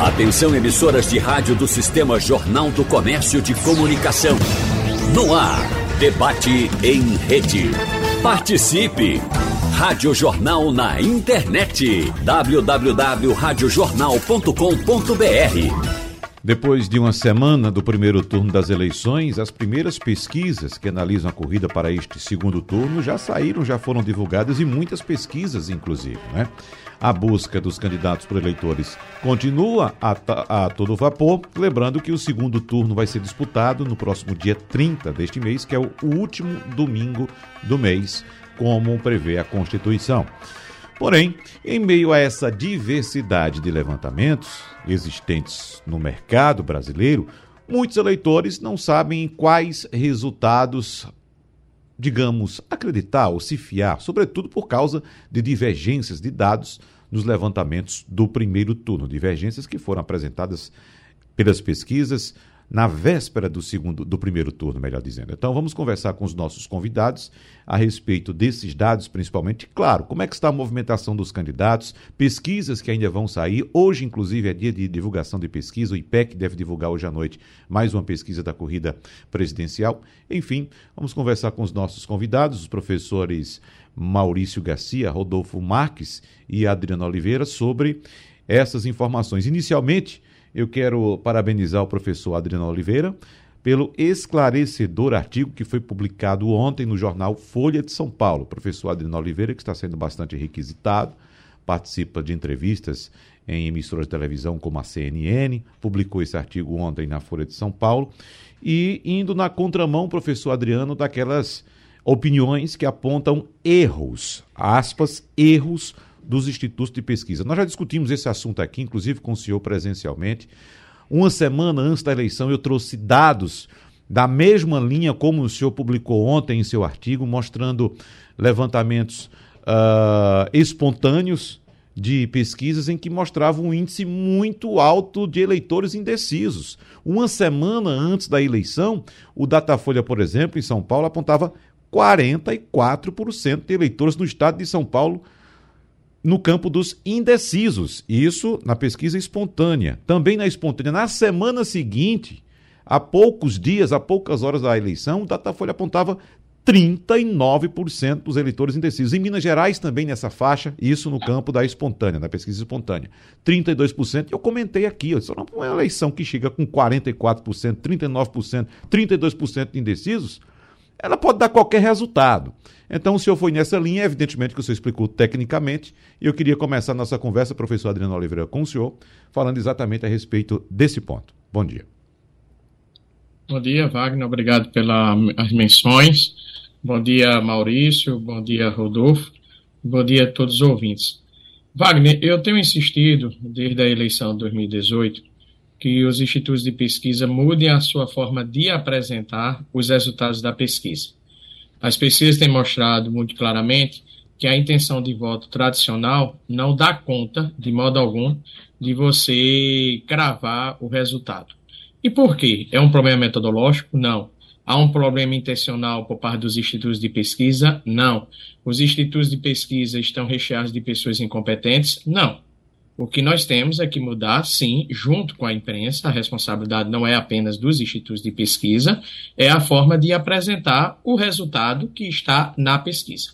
Atenção emissoras de rádio do Sistema Jornal do Comércio de Comunicação. No ar, debate em rede. Participe! Rádio Jornal na internet. www.radiojornal.com.br depois de uma semana do primeiro turno das eleições, as primeiras pesquisas que analisam a corrida para este segundo turno já saíram, já foram divulgadas e muitas pesquisas, inclusive. Né? A busca dos candidatos por eleitores continua a, a todo vapor, lembrando que o segundo turno vai ser disputado no próximo dia 30 deste mês, que é o último domingo do mês, como prevê a Constituição. Porém, em meio a essa diversidade de levantamentos existentes no mercado brasileiro, muitos eleitores não sabem quais resultados, digamos, acreditar ou se fiar, sobretudo por causa de divergências de dados nos levantamentos do primeiro turno, divergências que foram apresentadas pelas pesquisas na véspera do segundo, do primeiro turno, melhor dizendo. Então vamos conversar com os nossos convidados a respeito desses dados, principalmente, claro, como é que está a movimentação dos candidatos, pesquisas que ainda vão sair. Hoje, inclusive, é dia de divulgação de pesquisa. O IPEC deve divulgar hoje à noite mais uma pesquisa da corrida presidencial. Enfim, vamos conversar com os nossos convidados, os professores Maurício Garcia, Rodolfo Marques e Adriano Oliveira, sobre essas informações. Inicialmente, eu quero parabenizar o professor Adriano Oliveira pelo esclarecedor artigo que foi publicado ontem no jornal Folha de São Paulo. O professor Adriano Oliveira, que está sendo bastante requisitado, participa de entrevistas em emissoras de televisão como a CNN, publicou esse artigo ontem na Folha de São Paulo, e indo na contramão, professor Adriano, daquelas opiniões que apontam erros, aspas, erros dos institutos de pesquisa. Nós já discutimos esse assunto aqui, inclusive com o senhor presencialmente. Uma semana antes da eleição, eu trouxe dados da mesma linha como o senhor publicou ontem em seu artigo, mostrando levantamentos uh, espontâneos de pesquisas em que mostravam um índice muito alto de eleitores indecisos. Uma semana antes da eleição, o Datafolha, por exemplo, em São Paulo, apontava 44% de eleitores no estado de São Paulo no campo dos indecisos. Isso na pesquisa espontânea. Também na espontânea, na semana seguinte, há poucos dias, há poucas horas da eleição, o Datafolha apontava 39% dos eleitores indecisos. Em Minas Gerais também nessa faixa, isso no campo da espontânea, da pesquisa espontânea. 32%. Eu comentei aqui, ó, é uma eleição que chega com 44%, 39%, 32% de indecisos, ela pode dar qualquer resultado. Então, o senhor foi nessa linha, evidentemente que o senhor explicou tecnicamente, e eu queria começar a nossa conversa, professor Adriano Oliveira, com o senhor, falando exatamente a respeito desse ponto. Bom dia. Bom dia, Wagner, obrigado pelas menções. Bom dia, Maurício, bom dia, Rodolfo, bom dia a todos os ouvintes. Wagner, eu tenho insistido, desde a eleição de 2018, que os institutos de pesquisa mudem a sua forma de apresentar os resultados da pesquisa. As pesquisas têm mostrado muito claramente que a intenção de voto tradicional não dá conta, de modo algum, de você cravar o resultado. E por quê? É um problema metodológico? Não. Há um problema intencional por parte dos institutos de pesquisa? Não. Os institutos de pesquisa estão recheados de pessoas incompetentes? Não. O que nós temos é que mudar, sim, junto com a imprensa, a responsabilidade não é apenas dos institutos de pesquisa, é a forma de apresentar o resultado que está na pesquisa.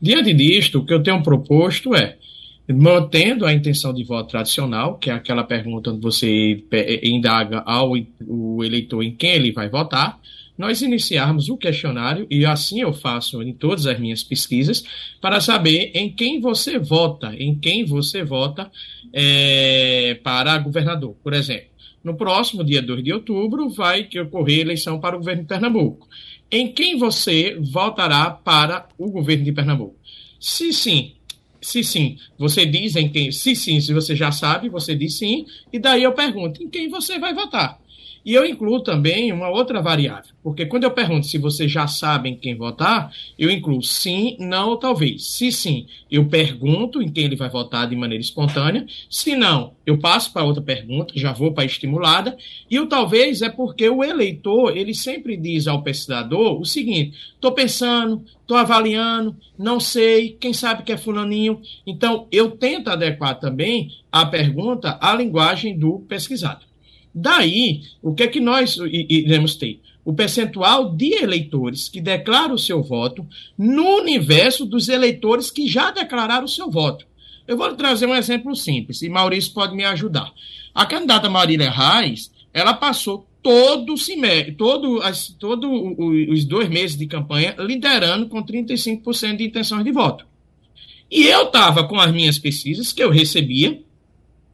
Diante disto, o que eu tenho proposto é, mantendo a intenção de voto tradicional, que é aquela pergunta onde você indaga ao o eleitor em quem ele vai votar, nós iniciarmos o questionário, e assim eu faço em todas as minhas pesquisas, para saber em quem você vota, em quem você vota é, para governador, por exemplo. No próximo dia 2 de outubro vai ocorrer eleição para o governo de Pernambuco. Em quem você votará para o governo de Pernambuco? Se sim, se sim, você diz em quem. Se sim, se você já sabe, você diz sim. E daí eu pergunto: em quem você vai votar? E eu incluo também uma outra variável, porque quando eu pergunto se vocês já sabem quem votar, eu incluo sim, não ou talvez. Se sim, eu pergunto em quem ele vai votar de maneira espontânea. Se não, eu passo para outra pergunta, já vou para a estimulada. E o talvez é porque o eleitor, ele sempre diz ao pesquisador o seguinte: estou pensando, estou avaliando, não sei, quem sabe que é fulaninho. Então, eu tento adequar também a pergunta à linguagem do pesquisado. Daí, o que é que nós iremos ter? O percentual de eleitores que declaram o seu voto no universo dos eleitores que já declararam o seu voto. Eu vou trazer um exemplo simples, e Maurício pode me ajudar. A candidata Marília Reis, ela passou todo, todo, todo os dois meses de campanha liderando com 35% de intenções de voto. E eu estava com as minhas pesquisas que eu recebia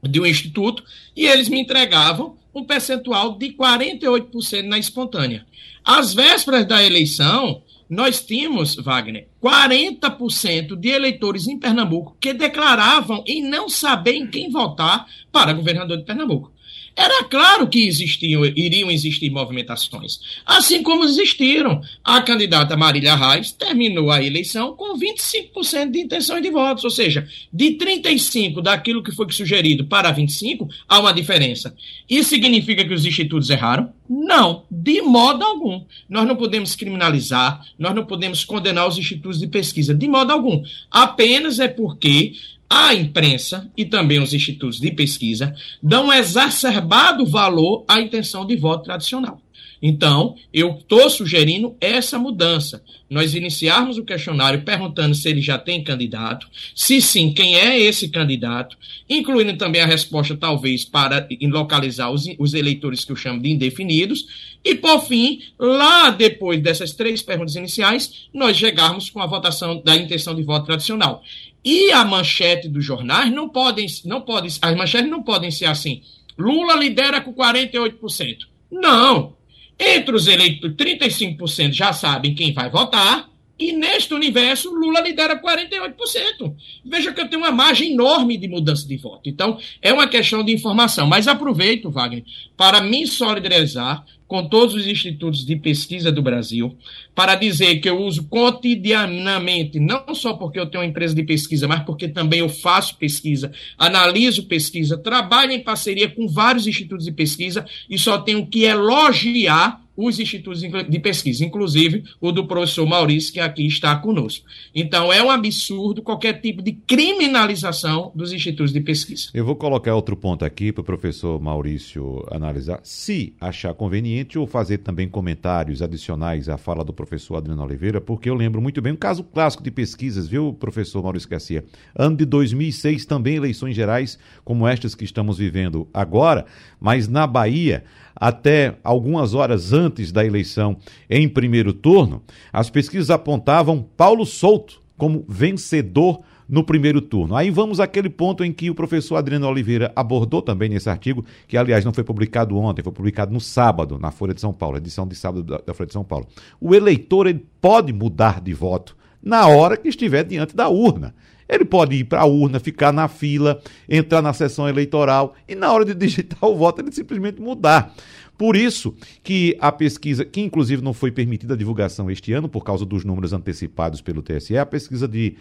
de um instituto e eles me entregavam um percentual de 48% na espontânea. Às vésperas da eleição, nós tínhamos, Wagner, 40% de eleitores em Pernambuco que declaravam em não saber em quem votar para governador de Pernambuco. Era claro que existiam, iriam existir movimentações, assim como existiram. A candidata Marília Reis terminou a eleição com 25% de intenções de votos, ou seja, de 35 daquilo que foi sugerido para 25, há uma diferença. Isso significa que os institutos erraram? Não, de modo algum. Nós não podemos criminalizar, nós não podemos condenar os institutos de pesquisa, de modo algum. Apenas é porque a imprensa e também os institutos de pesquisa dão exacerbado valor à intenção de voto tradicional. Então, eu estou sugerindo essa mudança. Nós iniciarmos o questionário perguntando se ele já tem candidato, se sim, quem é esse candidato, incluindo também a resposta, talvez, para localizar os, os eleitores que eu chamo de indefinidos, e, por fim, lá depois dessas três perguntas iniciais, nós chegarmos com a votação da intenção de voto tradicional. E a manchete dos jornais não podem, não podem, as manchetes não podem ser assim. Lula lidera com 48%. Não. Entre os eleitos, 35% já sabem quem vai votar, e neste universo, Lula lidera 48%. Veja que eu tenho uma margem enorme de mudança de voto. Então, é uma questão de informação. Mas aproveito, Wagner, para me solidarizar com todos os institutos de pesquisa do Brasil, para dizer que eu uso cotidianamente, não só porque eu tenho uma empresa de pesquisa, mas porque também eu faço pesquisa, analiso pesquisa, trabalho em parceria com vários institutos de pesquisa e só tenho que elogiar os institutos de pesquisa, inclusive o do professor Maurício, que aqui está conosco. Então, é um absurdo qualquer tipo de criminalização dos institutos de pesquisa. Eu vou colocar outro ponto aqui para o professor Maurício analisar, se achar conveniente, ou fazer também comentários adicionais à fala do professor Adriano Oliveira, porque eu lembro muito bem um caso clássico de pesquisas, viu, professor Maurício Garcia? Ano de 2006, também eleições gerais, como estas que estamos vivendo agora, mas na Bahia até algumas horas antes da eleição em primeiro turno, as pesquisas apontavam Paulo Souto como vencedor no primeiro turno. Aí vamos àquele ponto em que o professor Adriano Oliveira abordou também nesse artigo, que aliás não foi publicado ontem, foi publicado no sábado, na Folha de São Paulo, edição de sábado da, Folha de São Paulo. O eleitor ele pode mudar de voto na hora que estiver diante da urna. Ele pode ir para a urna, ficar na fila, entrar na sessão eleitoral e na hora de digitar o voto ele simplesmente mudar. Por isso que a pesquisa, que inclusive não foi permitida a divulgação este ano por causa dos números antecipados pelo TSE, a pesquisa de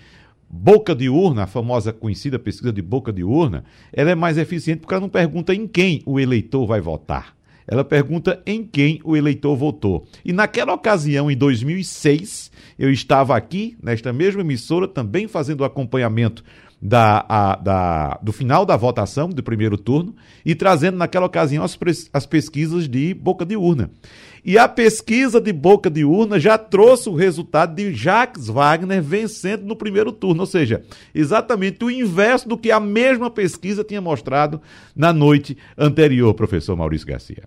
boca de urna, a famosa conhecida pesquisa de boca de urna, ela é mais eficiente porque ela não pergunta em quem o eleitor vai votar. Ela pergunta em quem o eleitor votou. E naquela ocasião, em 2006, eu estava aqui, nesta mesma emissora, também fazendo acompanhamento da, a, da, do final da votação do primeiro turno e trazendo naquela ocasião as, as pesquisas de boca de urna. E a pesquisa de boca de urna já trouxe o resultado de Jacques Wagner vencendo no primeiro turno, ou seja, exatamente o inverso do que a mesma pesquisa tinha mostrado na noite anterior, professor Maurício Garcia.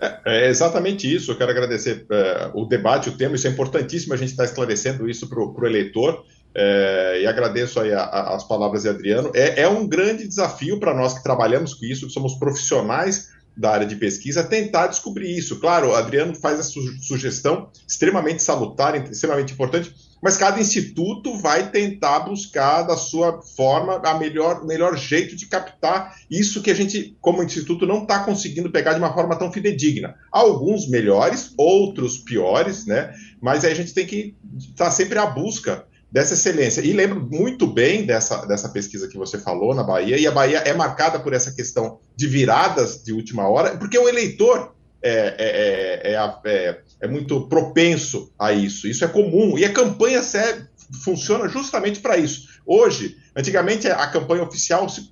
É, é exatamente isso. Eu quero agradecer é, o debate, o tema. Isso é importantíssimo a gente estar esclarecendo isso para o eleitor. É, e agradeço aí a, a, as palavras de Adriano. É, é um grande desafio para nós que trabalhamos com isso, que somos profissionais da área de pesquisa, tentar descobrir isso. Claro, o Adriano faz essa su sugestão extremamente salutar, extremamente importante. mas cada instituto vai tentar buscar da sua forma a melhor, melhor jeito de captar isso que a gente, como instituto, não está conseguindo pegar de uma forma tão fidedigna. Alguns melhores, outros piores, né? Mas aí a gente tem que estar tá sempre à busca dessa excelência. E lembro muito bem dessa, dessa pesquisa que você falou na Bahia, e a Bahia é marcada por essa questão de viradas de última hora, porque o eleitor é, é, é, é, muito propenso a isso. Isso é comum. E a campanha serve, funciona justamente para isso. Hoje, antigamente a campanha oficial se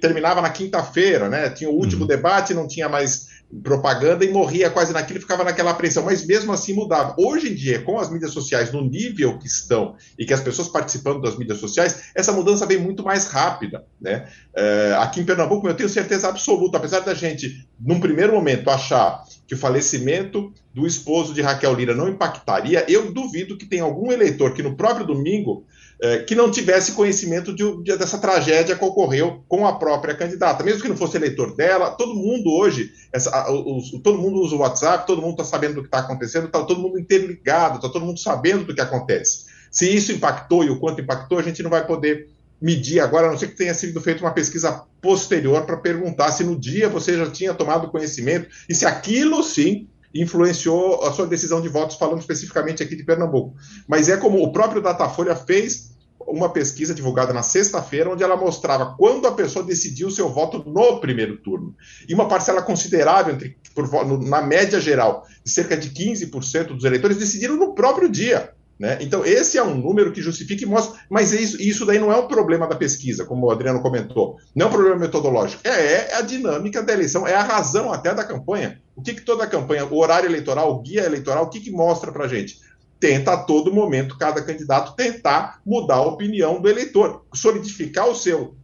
terminava na quinta-feira, né? Tinha o último uhum. debate, não tinha mais propaganda e morria quase naquilo ficava naquela apreensão, mas mesmo assim mudava. Hoje em dia, com as mídias sociais no nível que estão e que as pessoas participando das mídias sociais, essa mudança vem muito mais rápida. Né? É, aqui em Pernambuco, eu tenho certeza absoluta, apesar da gente, num primeiro momento, achar que o falecimento do esposo de Raquel Lira não impactaria, eu duvido que tenha algum eleitor que no próprio domingo é, que não tivesse conhecimento de, de, dessa tragédia que ocorreu com a própria candidata. Mesmo que não fosse eleitor dela, todo mundo hoje, essa, os, todo mundo usa o WhatsApp, todo mundo está sabendo do que está acontecendo, está todo mundo interligado, está todo mundo sabendo do que acontece. Se isso impactou e o quanto impactou, a gente não vai poder medir agora, a não ser que tenha sido feita uma pesquisa posterior para perguntar se no dia você já tinha tomado conhecimento e se aquilo sim influenciou a sua decisão de votos, falando especificamente aqui de Pernambuco. Mas é como o próprio Datafolha fez uma pesquisa divulgada na sexta-feira, onde ela mostrava quando a pessoa decidiu seu voto no primeiro turno. E uma parcela considerável, entre, por, na média geral, de cerca de 15% dos eleitores decidiram no próprio dia. Né? Então, esse é um número que justifica e mostra, mas isso, isso daí não é um problema da pesquisa, como o Adriano comentou, não é um problema metodológico, é, é a dinâmica da eleição, é a razão até da campanha. O que, que toda a campanha, o horário eleitoral, o guia eleitoral, o que, que mostra para gente? Tenta a todo momento, cada candidato, tentar mudar a opinião do eleitor, solidificar o seu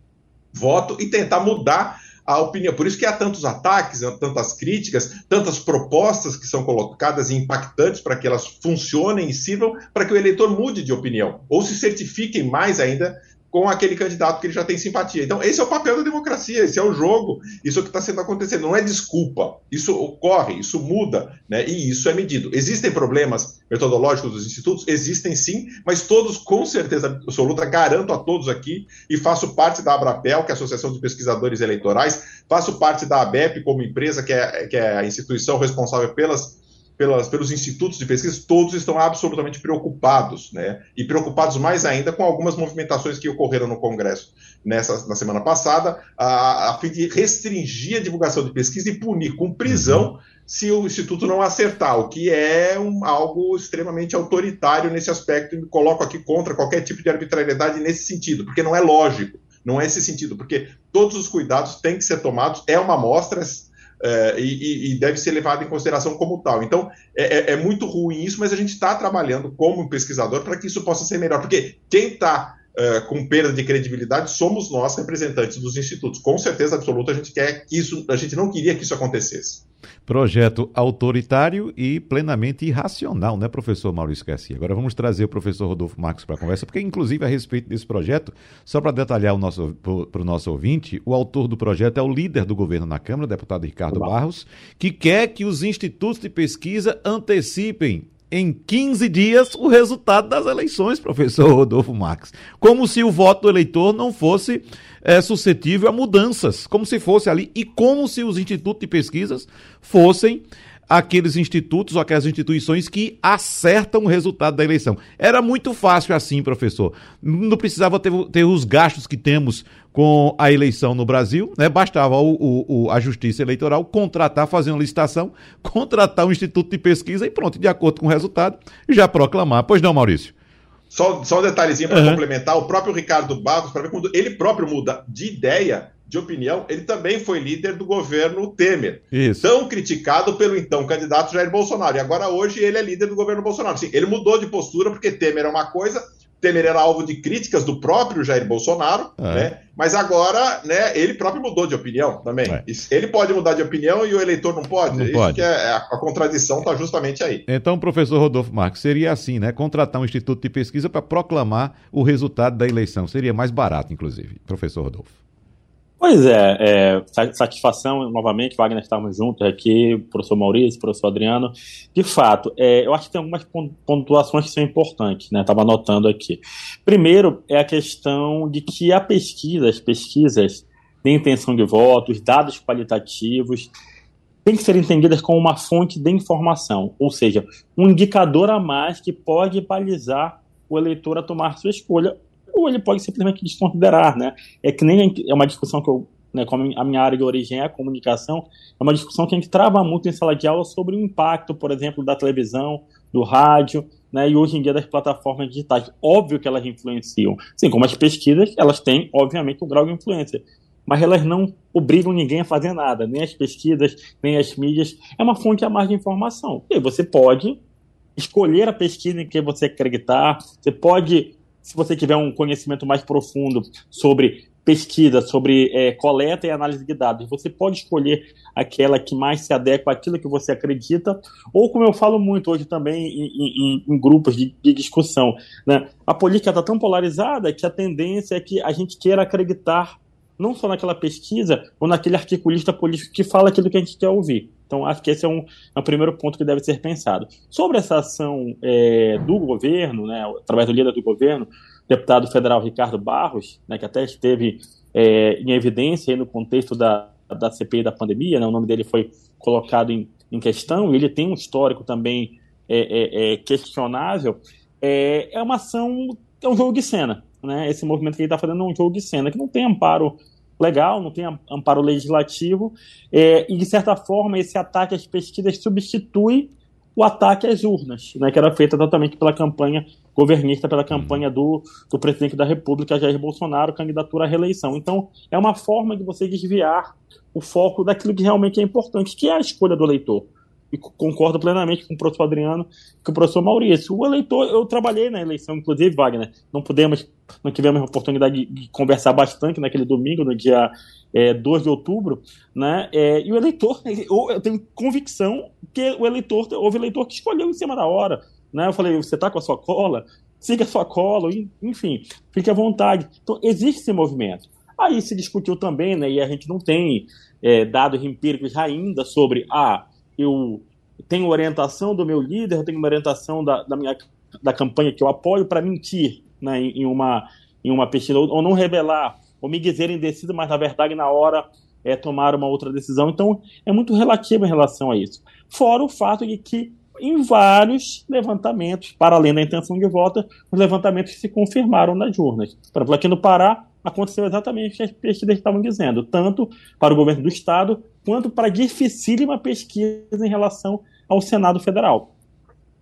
voto e tentar mudar a opinião. Por isso que há tantos ataques, tantas críticas, tantas propostas que são colocadas e impactantes para que elas funcionem e sirvam para que o eleitor mude de opinião, ou se certifiquem mais ainda com aquele candidato que ele já tem simpatia. Então, esse é o papel da democracia, esse é o jogo, isso é o que está sendo acontecendo. Não é desculpa, isso ocorre, isso muda, né? e isso é medido. Existem problemas metodológicos dos institutos? Existem sim, mas todos, com certeza absoluta, garanto a todos aqui, e faço parte da Abrapel, que é a Associação de Pesquisadores Eleitorais, faço parte da ABEP como empresa, que é, que é a instituição responsável pelas pelas, pelos institutos de pesquisa, todos estão absolutamente preocupados, né? E preocupados mais ainda com algumas movimentações que ocorreram no Congresso nessa, na semana passada, a, a fim de restringir a divulgação de pesquisa e punir com prisão uhum. se o Instituto não acertar, o que é um, algo extremamente autoritário nesse aspecto, e me coloco aqui contra qualquer tipo de arbitrariedade nesse sentido, porque não é lógico, não é esse sentido, porque todos os cuidados têm que ser tomados, é uma amostra, é, e, e, deve ser levado em consideração como tal. Então, é, é, é muito ruim isso, mas a gente está trabalhando como pesquisador para que isso possa ser melhor, porque quem está é, com perda de credibilidade somos nós, representantes dos institutos. Com certeza absoluta, a gente quer que isso, a gente não queria que isso acontecesse. Projeto autoritário e plenamente irracional, né, professor Maurício Garcia? Agora vamos trazer o professor Rodolfo Marcos para a conversa, porque, inclusive, a respeito desse projeto, só para detalhar o nosso, para o nosso ouvinte, o autor do projeto é o líder do governo na Câmara, deputado Ricardo Olá. Barros, que quer que os institutos de pesquisa antecipem em 15 dias o resultado das eleições, professor Rodolfo Marques. Como se o voto do eleitor não fosse é, suscetível a mudanças, como se fosse ali, e como se os institutos de pesquisas fossem aqueles institutos ou aquelas instituições que acertam o resultado da eleição. Era muito fácil assim, professor. Não precisava ter, ter os gastos que temos com a eleição no Brasil, né? Bastava o, o, a Justiça Eleitoral contratar, fazer uma licitação, contratar um instituto de pesquisa e pronto, de acordo com o resultado, já proclamar. Pois não, Maurício? Só, só um detalhezinho para uhum. complementar, o próprio Ricardo Barros, para ver quando ele próprio muda de ideia, de opinião, ele também foi líder do governo Temer. Isso. Tão criticado pelo então candidato Jair Bolsonaro. E agora hoje ele é líder do governo Bolsonaro. Sim, ele mudou de postura porque Temer é uma coisa, Temer era alvo de críticas do próprio Jair Bolsonaro, é. né? Mas agora, né, ele próprio mudou de opinião também. É. Ele pode mudar de opinião e o eleitor não pode. Não Isso pode. que é, a, a contradição está justamente aí. Então, professor Rodolfo Marques, seria assim, né? Contratar um instituto de pesquisa para proclamar o resultado da eleição. Seria mais barato, inclusive, professor Rodolfo. Pois é, é, satisfação novamente, Wagner, estarmos juntos aqui, professor Maurício, professor Adriano. De fato, é, eu acho que tem algumas pontuações que são importantes, né? Estava anotando aqui. Primeiro é a questão de que a pesquisa, as pesquisas de intenção de voto, os dados qualitativos, têm que ser entendidas como uma fonte de informação, ou seja, um indicador a mais que pode balizar o eleitor a tomar sua escolha ou ele pode simplesmente desconsiderar, né? É que nem é uma discussão que eu, né, como a minha área de origem é a comunicação, é uma discussão que a gente trava muito em sala de aula sobre o impacto, por exemplo, da televisão, do rádio, né, e hoje em dia das plataformas digitais. Óbvio que elas influenciam. Sim, como as pesquisas, elas têm, obviamente, um grau de influência. Mas elas não obrigam ninguém a fazer nada, nem as pesquisas, nem as mídias. É uma fonte a mais de informação. E você pode escolher a pesquisa em que você acreditar, você pode se você tiver um conhecimento mais profundo sobre pesquisa, sobre é, coleta e análise de dados, você pode escolher aquela que mais se adequa àquilo que você acredita, ou como eu falo muito hoje também em, em, em grupos de, de discussão, né? a política está tão polarizada que a tendência é que a gente queira acreditar não só naquela pesquisa ou naquele articulista político que fala aquilo que a gente quer ouvir. Então, acho que esse é um, é um primeiro ponto que deve ser pensado. Sobre essa ação é, do governo, né, através do líder do governo, deputado federal Ricardo Barros, né, que até esteve é, em evidência no contexto da, da CPI da pandemia, né, o nome dele foi colocado em, em questão, e ele tem um histórico também é, é, é questionável, é, é uma ação, é um jogo de cena. Né? Esse movimento que ele está fazendo é um jogo de cena, que não tem amparo legal, não tem amparo legislativo, é, e de certa forma esse ataque às pesquisas substitui o ataque às urnas, né, que era feita totalmente pela campanha governista, pela campanha do, do presidente da República, Jair Bolsonaro, candidatura à reeleição. Então, é uma forma de você desviar o foco daquilo que realmente é importante, que é a escolha do eleitor e concordo plenamente com o professor Adriano com o professor Maurício. O eleitor, eu trabalhei na eleição, inclusive, Wagner, não pudemos, não tivemos a oportunidade de, conversar bastante naquele domingo, no dia é, 2 de outubro, né? É, e o eleitor, eu tenho convicção que o eleitor, houve eleitor que escolheu em cima da hora, né? Eu falei, você está com a sua cola? Siga a sua cola, enfim, fique à vontade. Então, existe esse movimento. Aí se discutiu também, né, e a gente não tem é, dados empíricos ainda sobre, ah, eu tenho orientação do meu líder, eu tenho uma orientação da, da minha da campanha que eu apoio para mentir né, em, uma, em uma pesquisa, ou, ou, não revelar, ou me dizer indeciso, mas na verdade na hora é tomar uma outra decisão. Então é muito relativo em relação a isso. Fora o fato de que em vários levantamentos, para além da intenção de voto, os levantamentos se confirmaram nas urnas. Por exemplo, aqui no Pará, aconteceu exatamente o que as pesquisas estavam dizendo, tanto para o governo do Estado, quanto para dificílima pesquisa em relação ao Senado Federal.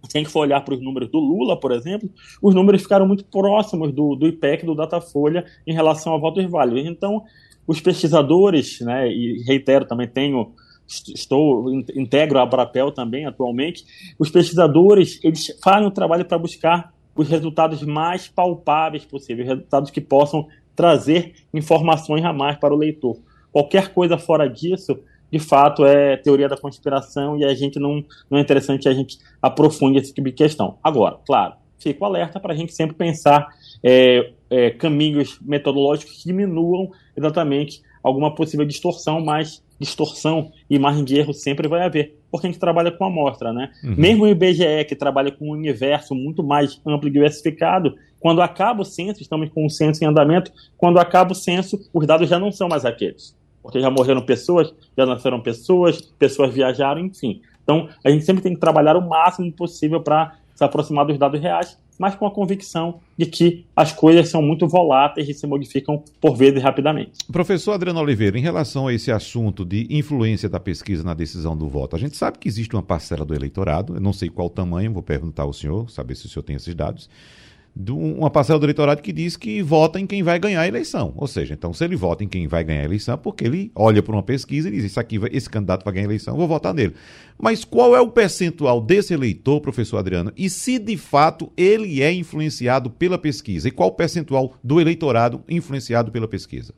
Se a gente for olhar para os números do Lula, por exemplo, os números ficaram muito próximos do, do IPEC, do Datafolha, em relação a votos válidos. Então, os pesquisadores, né, e reitero, também tenho estou integro a Abrapel também atualmente, os pesquisadores eles fazem um trabalho para buscar os resultados mais palpáveis possíveis, resultados que possam trazer informações a mais para o leitor. Qualquer coisa fora disso, de fato, é teoria da conspiração e a gente não, não é interessante que a gente aprofunde esse tipo de questão. Agora, claro, fico alerta para a gente sempre pensar é, é, caminhos metodológicos que diminuam exatamente alguma possível distorção, mas distorção e margem de erro sempre vai haver, porque a gente trabalha com amostra, né? Uhum. Mesmo o IBGE, que trabalha com um universo muito mais amplo e diversificado, quando acaba o censo, estamos com o censo em andamento, quando acaba o censo, os dados já não são mais aqueles. Porque já morreram pessoas, já nasceram pessoas, pessoas viajaram, enfim. Então, a gente sempre tem que trabalhar o máximo possível para se aproximar dos dados reais, mas com a convicção de que as coisas são muito voláteis e se modificam por vezes rapidamente. Professor Adriano Oliveira, em relação a esse assunto de influência da pesquisa na decisão do voto, a gente sabe que existe uma parcela do eleitorado, eu não sei qual tamanho, vou perguntar ao senhor, saber se o senhor tem esses dados, de uma parcela do eleitorado que diz que vota em quem vai ganhar a eleição. Ou seja, então, se ele vota em quem vai ganhar a eleição, porque ele olha para uma pesquisa e diz: Isso aqui, esse candidato vai ganhar a eleição, vou votar nele. Mas qual é o percentual desse eleitor, professor Adriano, e se de fato ele é influenciado pela pesquisa? E qual o percentual do eleitorado influenciado pela pesquisa?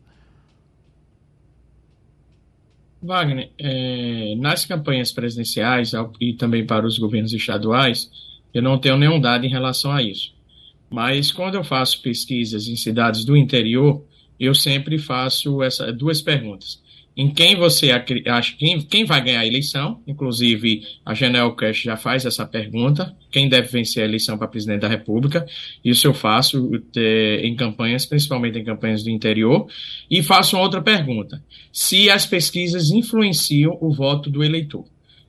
Wagner, é, nas campanhas presidenciais e também para os governos estaduais, eu não tenho nenhum dado em relação a isso. Mas quando eu faço pesquisas em cidades do interior, eu sempre faço essa, duas perguntas em quem você acha quem, quem vai ganhar a eleição. Inclusive, a Janel Cash já faz essa pergunta: quem deve vencer a eleição para presidente da República? Isso eu faço é, em campanhas, principalmente em campanhas do interior. E faço outra pergunta: se as pesquisas influenciam o voto do eleitor.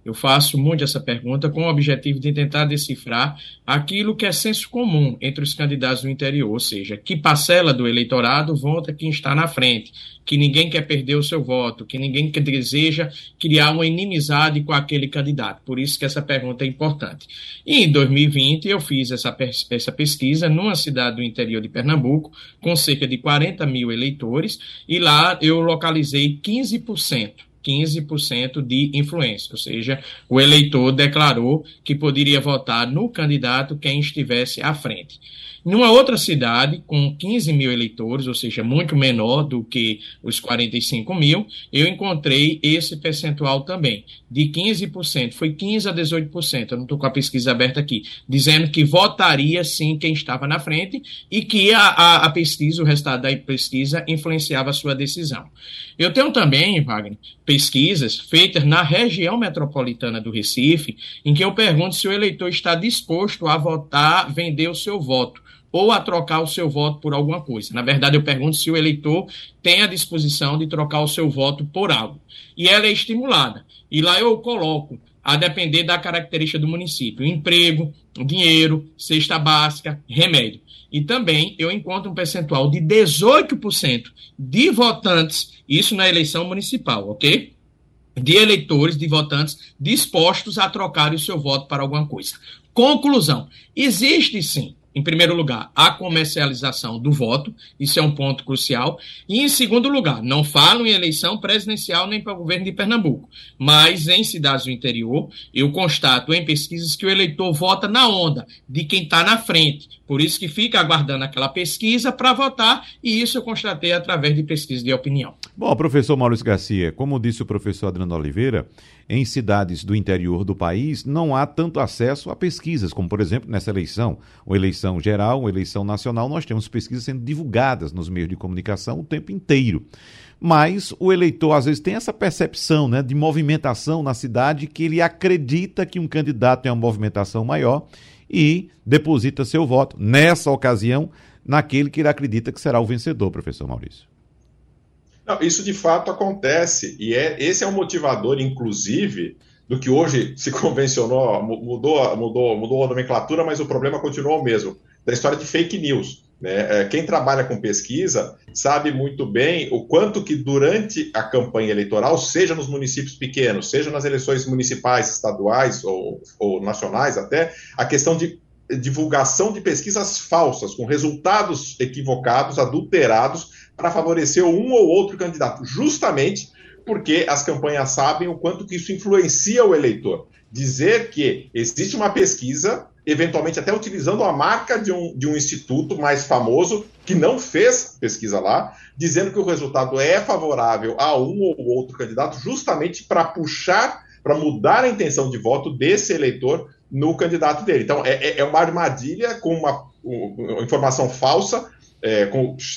Eu faço muito essa pergunta com o objetivo de tentar decifrar aquilo que é senso comum entre os candidatos do interior, ou seja, que parcela do eleitorado vota quem está na frente, que ninguém quer perder o seu voto, que ninguém deseja criar uma inimizade com aquele candidato. Por isso que essa pergunta é importante. E em 2020 eu fiz essa, essa pesquisa numa cidade do interior de Pernambuco, com cerca de 40 mil eleitores, e lá eu localizei 15% 15% de influência, ou seja, o eleitor declarou que poderia votar no candidato quem estivesse à frente. Numa outra cidade, com 15 mil eleitores, ou seja, muito menor do que os 45 mil, eu encontrei esse percentual também, de 15%. Foi 15% a 18%, eu não estou com a pesquisa aberta aqui, dizendo que votaria sim quem estava na frente e que a, a, a pesquisa, o resultado da pesquisa, influenciava a sua decisão. Eu tenho também, Wagner, pesquisas feitas na região metropolitana do Recife, em que eu pergunto se o eleitor está disposto a votar, vender o seu voto ou a trocar o seu voto por alguma coisa. Na verdade, eu pergunto se o eleitor tem a disposição de trocar o seu voto por algo. E ela é estimulada. E lá eu coloco, a depender da característica do município, emprego, dinheiro, cesta básica, remédio. E também eu encontro um percentual de 18% de votantes, isso na eleição municipal, ok? De eleitores, de votantes dispostos a trocar o seu voto para alguma coisa. Conclusão: existe sim em primeiro lugar, a comercialização do voto, isso é um ponto crucial. E, em segundo lugar, não falo em eleição presidencial nem para o governo de Pernambuco, mas em cidades do interior, eu constato em pesquisas que o eleitor vota na onda de quem está na frente. Por isso que fica aguardando aquela pesquisa para votar, e isso eu constatei através de pesquisa de opinião. Bom, professor Maurício Garcia, como disse o professor Adriano Oliveira, em cidades do interior do país não há tanto acesso a pesquisas, como por exemplo nessa eleição, uma eleição geral, uma eleição nacional, nós temos pesquisas sendo divulgadas nos meios de comunicação o tempo inteiro. Mas o eleitor às vezes tem essa percepção né, de movimentação na cidade que ele acredita que um candidato tem uma movimentação maior e deposita seu voto, nessa ocasião, naquele que ele acredita que será o vencedor, professor Maurício. Não, isso de fato acontece, e é, esse é um motivador, inclusive, do que hoje se convencionou, mudou, mudou, mudou a nomenclatura, mas o problema continua o mesmo, da história de fake news. Né? É, quem trabalha com pesquisa sabe muito bem o quanto que durante a campanha eleitoral, seja nos municípios pequenos, seja nas eleições municipais, estaduais ou, ou nacionais até, a questão de divulgação de pesquisas falsas, com resultados equivocados, adulterados, para favorecer um ou outro candidato, justamente porque as campanhas sabem o quanto que isso influencia o eleitor. Dizer que existe uma pesquisa, eventualmente até utilizando a marca de um, de um instituto mais famoso, que não fez pesquisa lá, dizendo que o resultado é favorável a um ou outro candidato, justamente para puxar, para mudar a intenção de voto desse eleitor no candidato dele. Então, é, é uma armadilha com uma, uma informação falsa é,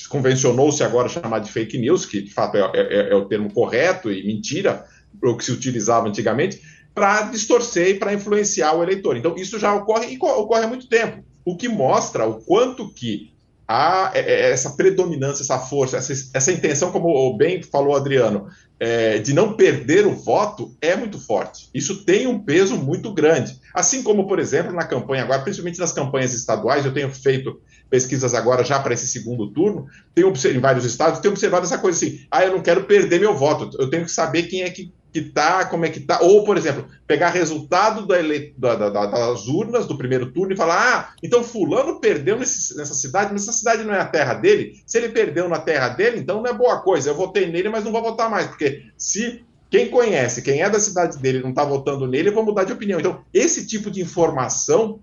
convencionou-se agora chamar de fake news, que de fato é, é, é, o termo correto e mentira, o que se utilizava antigamente, para distorcer e para influenciar o eleitor. Então, isso já ocorre e ocorre há muito tempo, o que mostra o quanto que há é, é, essa predominância, essa força, essa, essa intenção, como bem falou Adriano, é, de não perder o voto é muito forte. Isso tem um peso muito grande. Assim como, por exemplo, na campanha agora, principalmente nas campanhas estaduais, eu tenho feito pesquisas agora já para esse segundo turno, tenho em vários estados, tenho observado essa coisa assim, ah, eu não quero perder meu voto, eu tenho que saber quem é que que tá, como é que tá, ou, por exemplo, pegar resultado da ele... da, da, das urnas do primeiro turno e falar, ah, então fulano perdeu nesse, nessa cidade, mas essa cidade não é a terra dele, se ele perdeu na terra dele, então não é boa coisa, eu votei nele, mas não vou votar mais, porque se quem conhece, quem é da cidade dele não está votando nele, eu vou mudar de opinião. Então, esse tipo de informação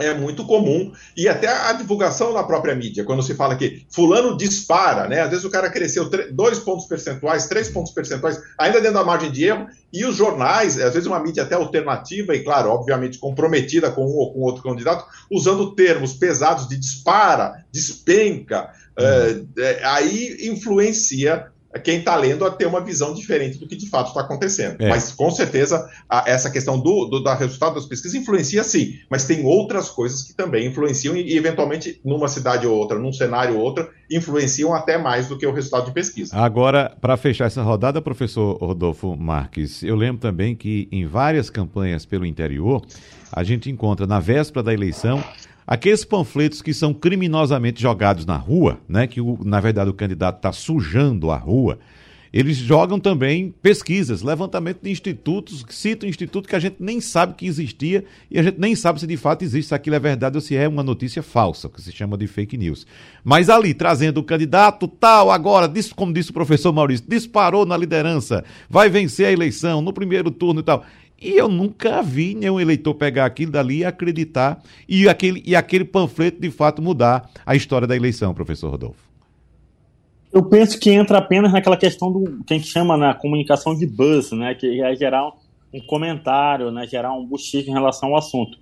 é muito comum e até a divulgação na própria mídia, quando se fala que fulano dispara, né? Às vezes o cara cresceu dois pontos percentuais, três pontos percentuais, ainda dentro da margem de erro, e os jornais, às vezes uma mídia até alternativa e, claro, obviamente comprometida com um ou com outro candidato, usando termos pesados de dispara, despenca, uhum. é, aí influencia quem está lendo a ter uma visão diferente do que de fato está acontecendo. É. Mas, com certeza, a, essa questão do, do da resultado das pesquisas influencia sim, mas tem outras coisas que também influenciam e, eventualmente, numa cidade ou outra, num cenário ou outro, influenciam até mais do que o resultado de pesquisa. Agora, para fechar essa rodada, professor Rodolfo Marques, eu lembro também que em várias campanhas pelo interior, a gente encontra na véspera da eleição Aqueles panfletos que são criminosamente jogados na rua, né, que o, na verdade o candidato está sujando a rua, eles jogam também pesquisas, levantamento de institutos, citam instituto que a gente nem sabe que existia e a gente nem sabe se de fato existe, se aquilo é verdade ou se é uma notícia falsa, que se chama de fake news. Mas ali, trazendo o candidato tal, agora, como disse o professor Maurício, disparou na liderança, vai vencer a eleição no primeiro turno e tal. E eu nunca vi nenhum eleitor pegar aquilo dali e acreditar e aquele, e aquele panfleto de fato mudar a história da eleição, professor Rodolfo. Eu penso que entra apenas naquela questão do que a gente chama na comunicação de buzz, né, que é gerar um, comentário, né, gerar um buchique em relação ao assunto.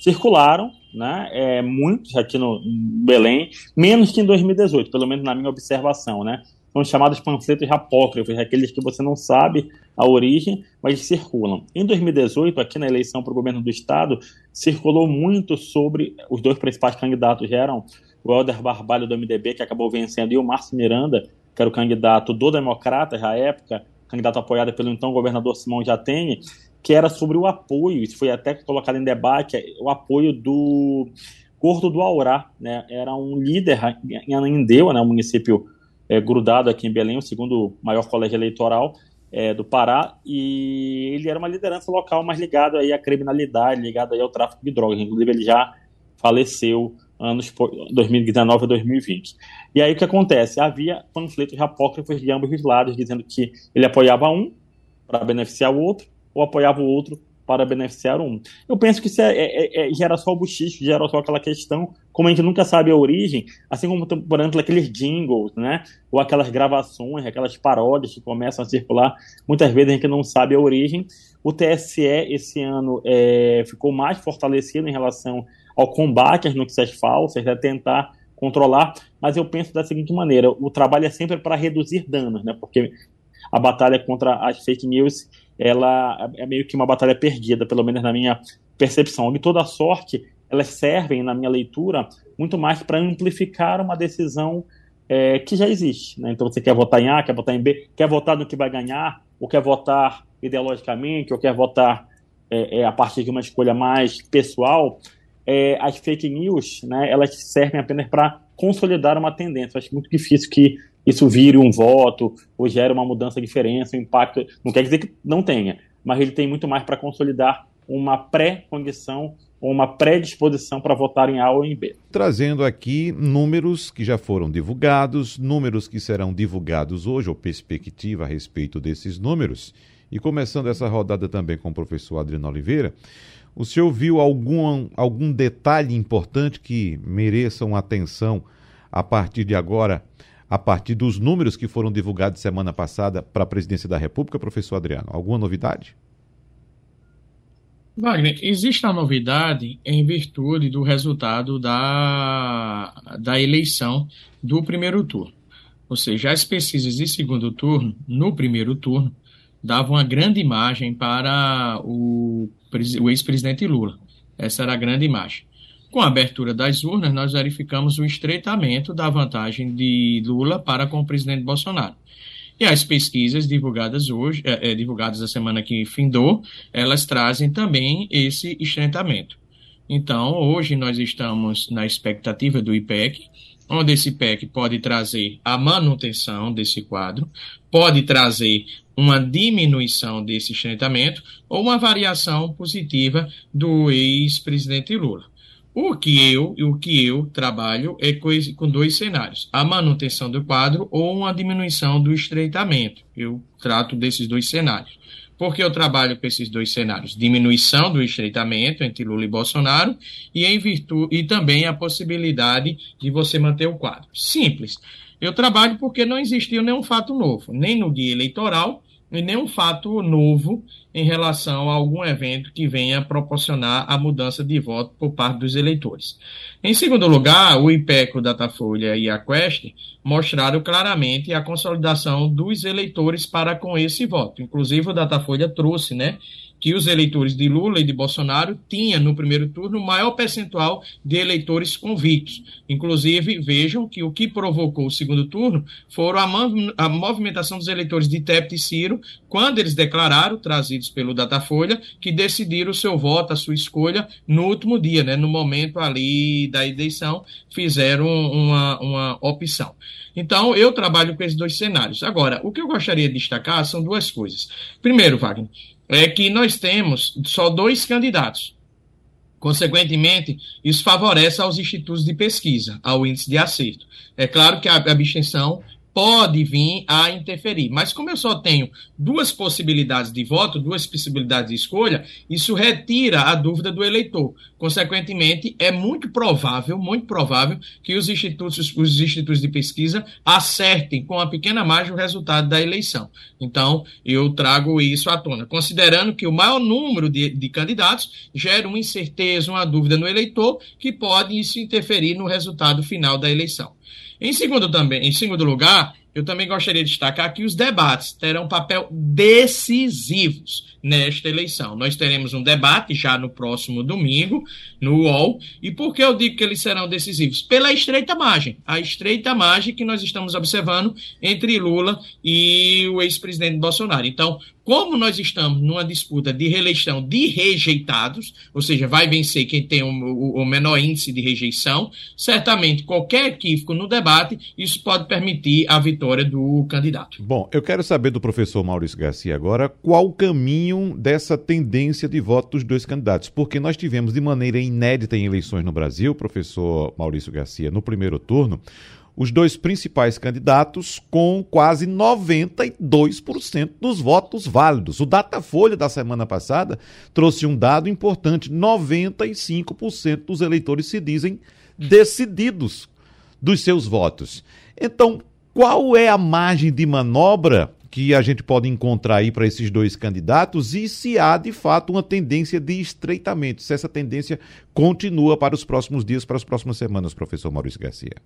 Circularam, né, é, muitos aqui no Belém, menos que em 2018, pelo menos na minha observação, né, são chamados panfletos apócrifos, aqueles que você não sabe a origem, mas circulam. Em 2018, aqui na eleição para o governo do estado, circulou muito sobre os dois principais candidatos eram o Helder Barbalho do MDB, que acabou vencendo, e o Márcio Miranda, que era o candidato do Democratas à época, candidato apoiado pelo então governador Simão Jatene, que era sobre o apoio, isso foi até colocado em debate, o apoio do Gordo do Aurá, né? era um líder em Anindeu, né? um município é, grudado aqui em Belém, o segundo maior colégio eleitoral é, do Pará, e ele era uma liderança local mais ligado aí à criminalidade, ligado aí ao tráfico de drogas. Inclusive, ele já faleceu anos 2019 a 2020. E aí o que acontece? Havia panfletos apócrifos de ambos os lados, dizendo que ele apoiava um para beneficiar o outro, ou apoiava o outro para beneficiar um. Eu penso que isso é, é, é, gera só o buchicho, gera só aquela questão, como a gente nunca sabe a origem, assim como, por exemplo, aqueles jingles, né? Ou aquelas gravações, aquelas paródias que começam a circular, muitas vezes a gente não sabe a origem. O TSE esse ano é, ficou mais fortalecido em relação ao combate às notícias falsas, a tentar controlar, mas eu penso da seguinte maneira, o trabalho é sempre para reduzir danos, né? Porque a batalha contra as fake news ela é meio que uma batalha perdida, pelo menos na minha percepção. De toda sorte, elas servem, na minha leitura, muito mais para amplificar uma decisão é, que já existe. Né? Então, você quer votar em A, quer votar em B, quer votar no que vai ganhar, ou quer votar ideologicamente, ou quer votar é, é, a partir de uma escolha mais pessoal. É, as fake news, né, elas servem apenas para consolidar uma tendência. Eu acho muito difícil que isso vire um voto ou gere uma mudança de diferença, um impacto. Não quer dizer que não tenha, mas ele tem muito mais para consolidar uma pré-condição ou uma predisposição para votar em A ou em B. Trazendo aqui números que já foram divulgados, números que serão divulgados hoje, ou perspectiva a respeito desses números. E começando essa rodada também com o professor Adriano Oliveira, o senhor viu algum, algum detalhe importante que mereça uma atenção a partir de agora a partir dos números que foram divulgados semana passada para a presidência da República, professor Adriano? Alguma novidade? Wagner, existe a novidade em virtude do resultado da, da eleição do primeiro turno. Ou seja, as pesquisas de segundo turno, no primeiro turno, davam uma grande imagem para o, o ex-presidente Lula. Essa era a grande imagem. Com a abertura das urnas, nós verificamos o estreitamento da vantagem de Lula para com o presidente Bolsonaro. E as pesquisas divulgadas hoje, é, é, divulgadas a semana que findou, elas trazem também esse estreitamento. Então, hoje nós estamos na expectativa do IPEC, onde esse IPEC pode trazer a manutenção desse quadro, pode trazer uma diminuição desse estreitamento ou uma variação positiva do ex-presidente Lula. O que eu, o que eu trabalho é com dois cenários: a manutenção do quadro ou uma diminuição do estreitamento. Eu trato desses dois cenários. Por que eu trabalho com esses dois cenários? Diminuição do estreitamento entre Lula e Bolsonaro e, em virtude, e também a possibilidade de você manter o quadro. Simples. Eu trabalho porque não existiu nenhum fato novo, nem no dia eleitoral, e nenhum fato novo em relação a algum evento que venha proporcionar a mudança de voto por parte dos eleitores. Em segundo lugar, o IPEC, o Datafolha e a Quest mostraram claramente a consolidação dos eleitores para com esse voto. Inclusive, o Datafolha trouxe, né, que os eleitores de Lula e de Bolsonaro tinham, no primeiro turno, maior percentual de eleitores convictos. Inclusive, vejam que o que provocou o segundo turno foram a, a movimentação dos eleitores de Tepte e Ciro, quando eles declararam, trazidos pelo Datafolha, que decidiram o seu voto, a sua escolha, no último dia, né, no momento ali da eleição, fizeram uma, uma opção. Então, eu trabalho com esses dois cenários. Agora, o que eu gostaria de destacar são duas coisas. Primeiro, Wagner, é que nós temos só dois candidatos. Consequentemente, isso favorece aos institutos de pesquisa, ao índice de acerto. É claro que a abstenção pode vir a interferir. Mas como eu só tenho duas possibilidades de voto, duas possibilidades de escolha, isso retira a dúvida do eleitor. Consequentemente, é muito provável, muito provável que os institutos, os institutos de pesquisa acertem com uma pequena margem o resultado da eleição. Então, eu trago isso à tona, considerando que o maior número de, de candidatos gera uma incerteza, uma dúvida no eleitor, que pode isso interferir no resultado final da eleição. Em segundo, também, em segundo lugar, eu também gostaria de destacar que os debates terão papel decisivos nesta eleição. Nós teremos um debate já no próximo domingo, no UOL. E por que eu digo que eles serão decisivos? Pela estreita margem. A estreita margem que nós estamos observando entre Lula e o ex-presidente Bolsonaro. Então, como nós estamos numa disputa de reeleição de rejeitados, ou seja, vai vencer quem tem o, o, menor índice de rejeição, certamente qualquer equívoco no debate, isso pode permitir a vitória do candidato. Bom, eu quero saber do professor Maurício Garcia agora qual o caminho dessa tendência de voto dos dois candidatos, porque nós tivemos de maneira inédita em eleições no Brasil, professor Maurício Garcia, no primeiro turno, os dois principais candidatos com quase 92% dos votos válidos. O Datafolha da semana passada trouxe um dado importante: 95% dos eleitores se dizem decididos dos seus votos. Então, qual é a margem de manobra que a gente pode encontrar aí para esses dois candidatos e se há de fato uma tendência de estreitamento, se essa tendência continua para os próximos dias, para as próximas semanas, professor Maurício Garcia?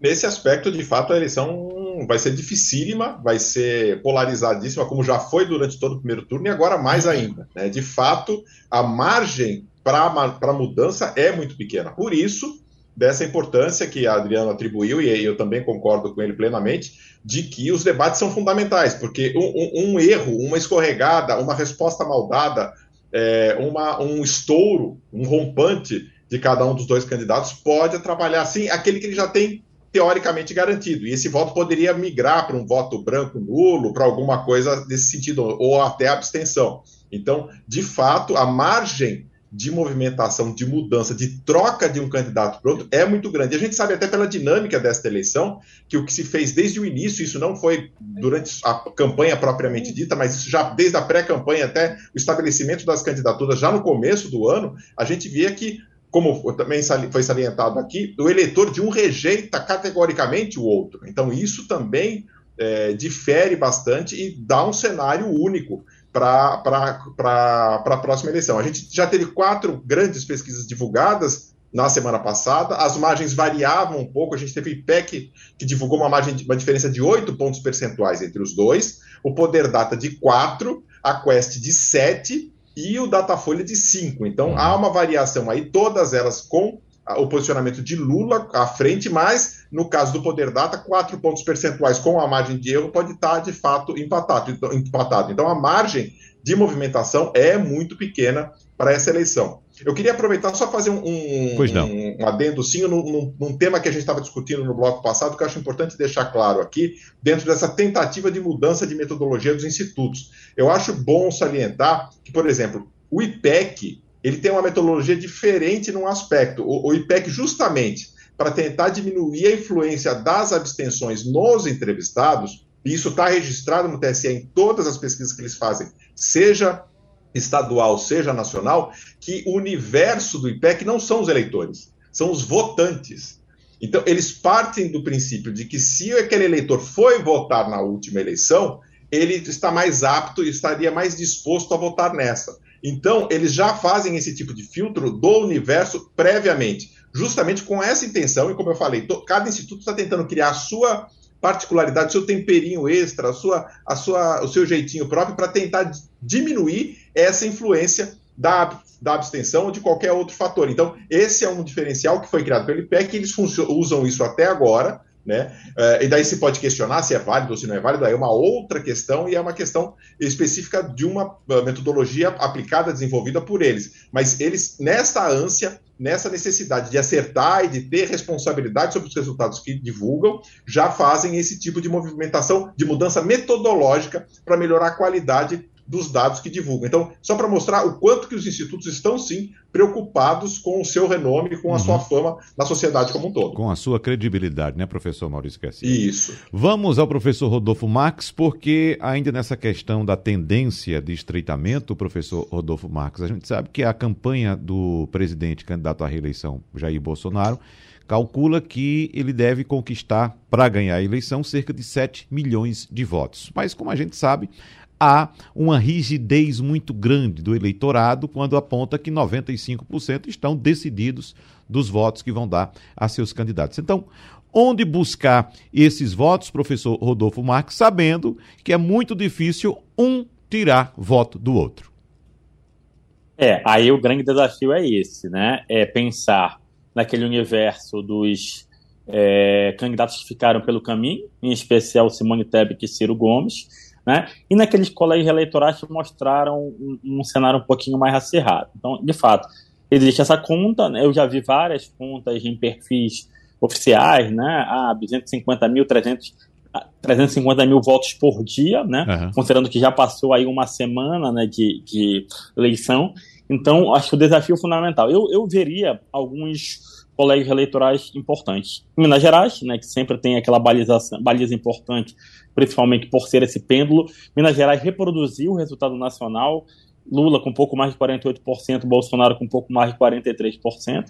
Nesse aspecto, de fato, a eleição vai ser dificílima, vai ser polarizadíssima, como já foi durante todo o primeiro turno e agora mais ainda. Né? De fato, a margem para mudança é muito pequena. Por isso, dessa importância que a Adriano atribuiu, e eu também concordo com ele plenamente, de que os debates são fundamentais, porque um, um, um erro, uma escorregada, uma resposta maldada, é, uma, um estouro, um rompante de cada um dos dois candidatos pode atrapalhar, sim, aquele que ele já tem teoricamente garantido. E esse voto poderia migrar para um voto branco nulo, para alguma coisa desse sentido, ou até abstenção. Então, de fato, a margem de movimentação, de mudança, de troca de um candidato para outro é muito grande. E a gente sabe até pela dinâmica desta eleição que o que se fez desde o início, isso não foi durante a campanha propriamente dita, mas isso já desde a pré-campanha até o estabelecimento das candidaturas, já no começo do ano, a gente via que como também foi salientado aqui, o eleitor de um rejeita categoricamente o outro. Então, isso também é, difere bastante e dá um cenário único para a próxima eleição. A gente já teve quatro grandes pesquisas divulgadas na semana passada, as margens variavam um pouco, a gente teve o IPEC, que divulgou uma margem, uma diferença de oito pontos percentuais entre os dois, o Poder Data de quatro, a Quest de sete e o Datafolha de 5. Então uhum. há uma variação aí, todas elas com o posicionamento de Lula à frente, mas no caso do Poder Data, quatro pontos percentuais com a margem de erro pode estar de fato empatado. Então, empatado. então a margem de movimentação é muito pequena para essa eleição. Eu queria aproveitar só fazer um, um, um, um adendo sim num, num, num, tema que a gente estava discutindo no bloco passado, que eu acho importante deixar claro aqui, dentro dessa tentativa de mudança de metodologia dos institutos. Eu acho bom salientar que, por exemplo, o IPEC ele tem uma metodologia diferente num aspecto. O, o IPEC, justamente para tentar diminuir a influência das abstenções nos entrevistados, e isso está registrado no TSE em todas as pesquisas que eles fazem, seja estadual, seja nacional, que o universo do IPEC não são os eleitores, são os votantes. Então, eles partem do princípio de que se aquele eleitor foi votar na última eleição, ele está mais apto e estaria mais disposto a votar nessa. Então, eles já fazem esse tipo de filtro do universo previamente, justamente com essa intenção, e como eu falei, cada instituto está tentando criar a sua particularidade, seu temperinho extra, a sua, a sua, o seu jeitinho próprio para tentar diminuir essa influência da, da abstenção ou de qualquer outro fator. Então, esse é um diferencial que foi criado pelo IPEC, eles usam isso até agora, né? Uh, e daí se pode questionar se é válido ou se não é válido, aí é uma outra questão e é uma questão específica de uma uh, metodologia aplicada, desenvolvida por eles. Mas eles, nesta ânsia, nessa necessidade de acertar e de ter responsabilidade sobre os resultados que divulgam, já fazem esse tipo de movimentação, de mudança metodológica para melhorar a qualidade dos dados que divulgam. Então, só para mostrar o quanto que os institutos estão, sim, preocupados com o seu renome, com a uhum. sua fama na sociedade como um todo. Com a sua credibilidade, né, professor Maurício Garcia? Isso. Vamos ao professor Rodolfo Marques, porque ainda nessa questão da tendência de estreitamento, professor Rodolfo Marques, a gente sabe que a campanha do presidente candidato à reeleição, Jair Bolsonaro, calcula que ele deve conquistar, para ganhar a eleição, cerca de 7 milhões de votos. Mas, como a gente sabe, há uma rigidez muito grande do eleitorado quando aponta que 95% estão decididos dos votos que vão dar a seus candidatos. Então, onde buscar esses votos, professor Rodolfo Marques, sabendo que é muito difícil um tirar voto do outro? É, aí o grande desafio é esse, né? É pensar naquele universo dos é, candidatos que ficaram pelo caminho, em especial Simone Tebet e Ciro Gomes, né? E naqueles colégios eleitorais que mostraram um, um, cenário um pouquinho mais acirrado. Então, de fato, existe essa conta, né? eu já vi várias contas em perfis oficiais, né? Ah, 250 mil, 300, 350 mil votos por dia, né? Uhum. Considerando que já passou aí uma semana né, de, de eleição. Então, acho que o desafio é fundamental. Eu, eu veria alguns colégios eleitorais importantes. Minas Gerais, né, que sempre tem aquela balização, baliza importante, principalmente por ser esse pêndulo. Minas Gerais reproduziu o resultado nacional, Lula com um pouco mais de 48%, Bolsonaro com um pouco mais de 43%.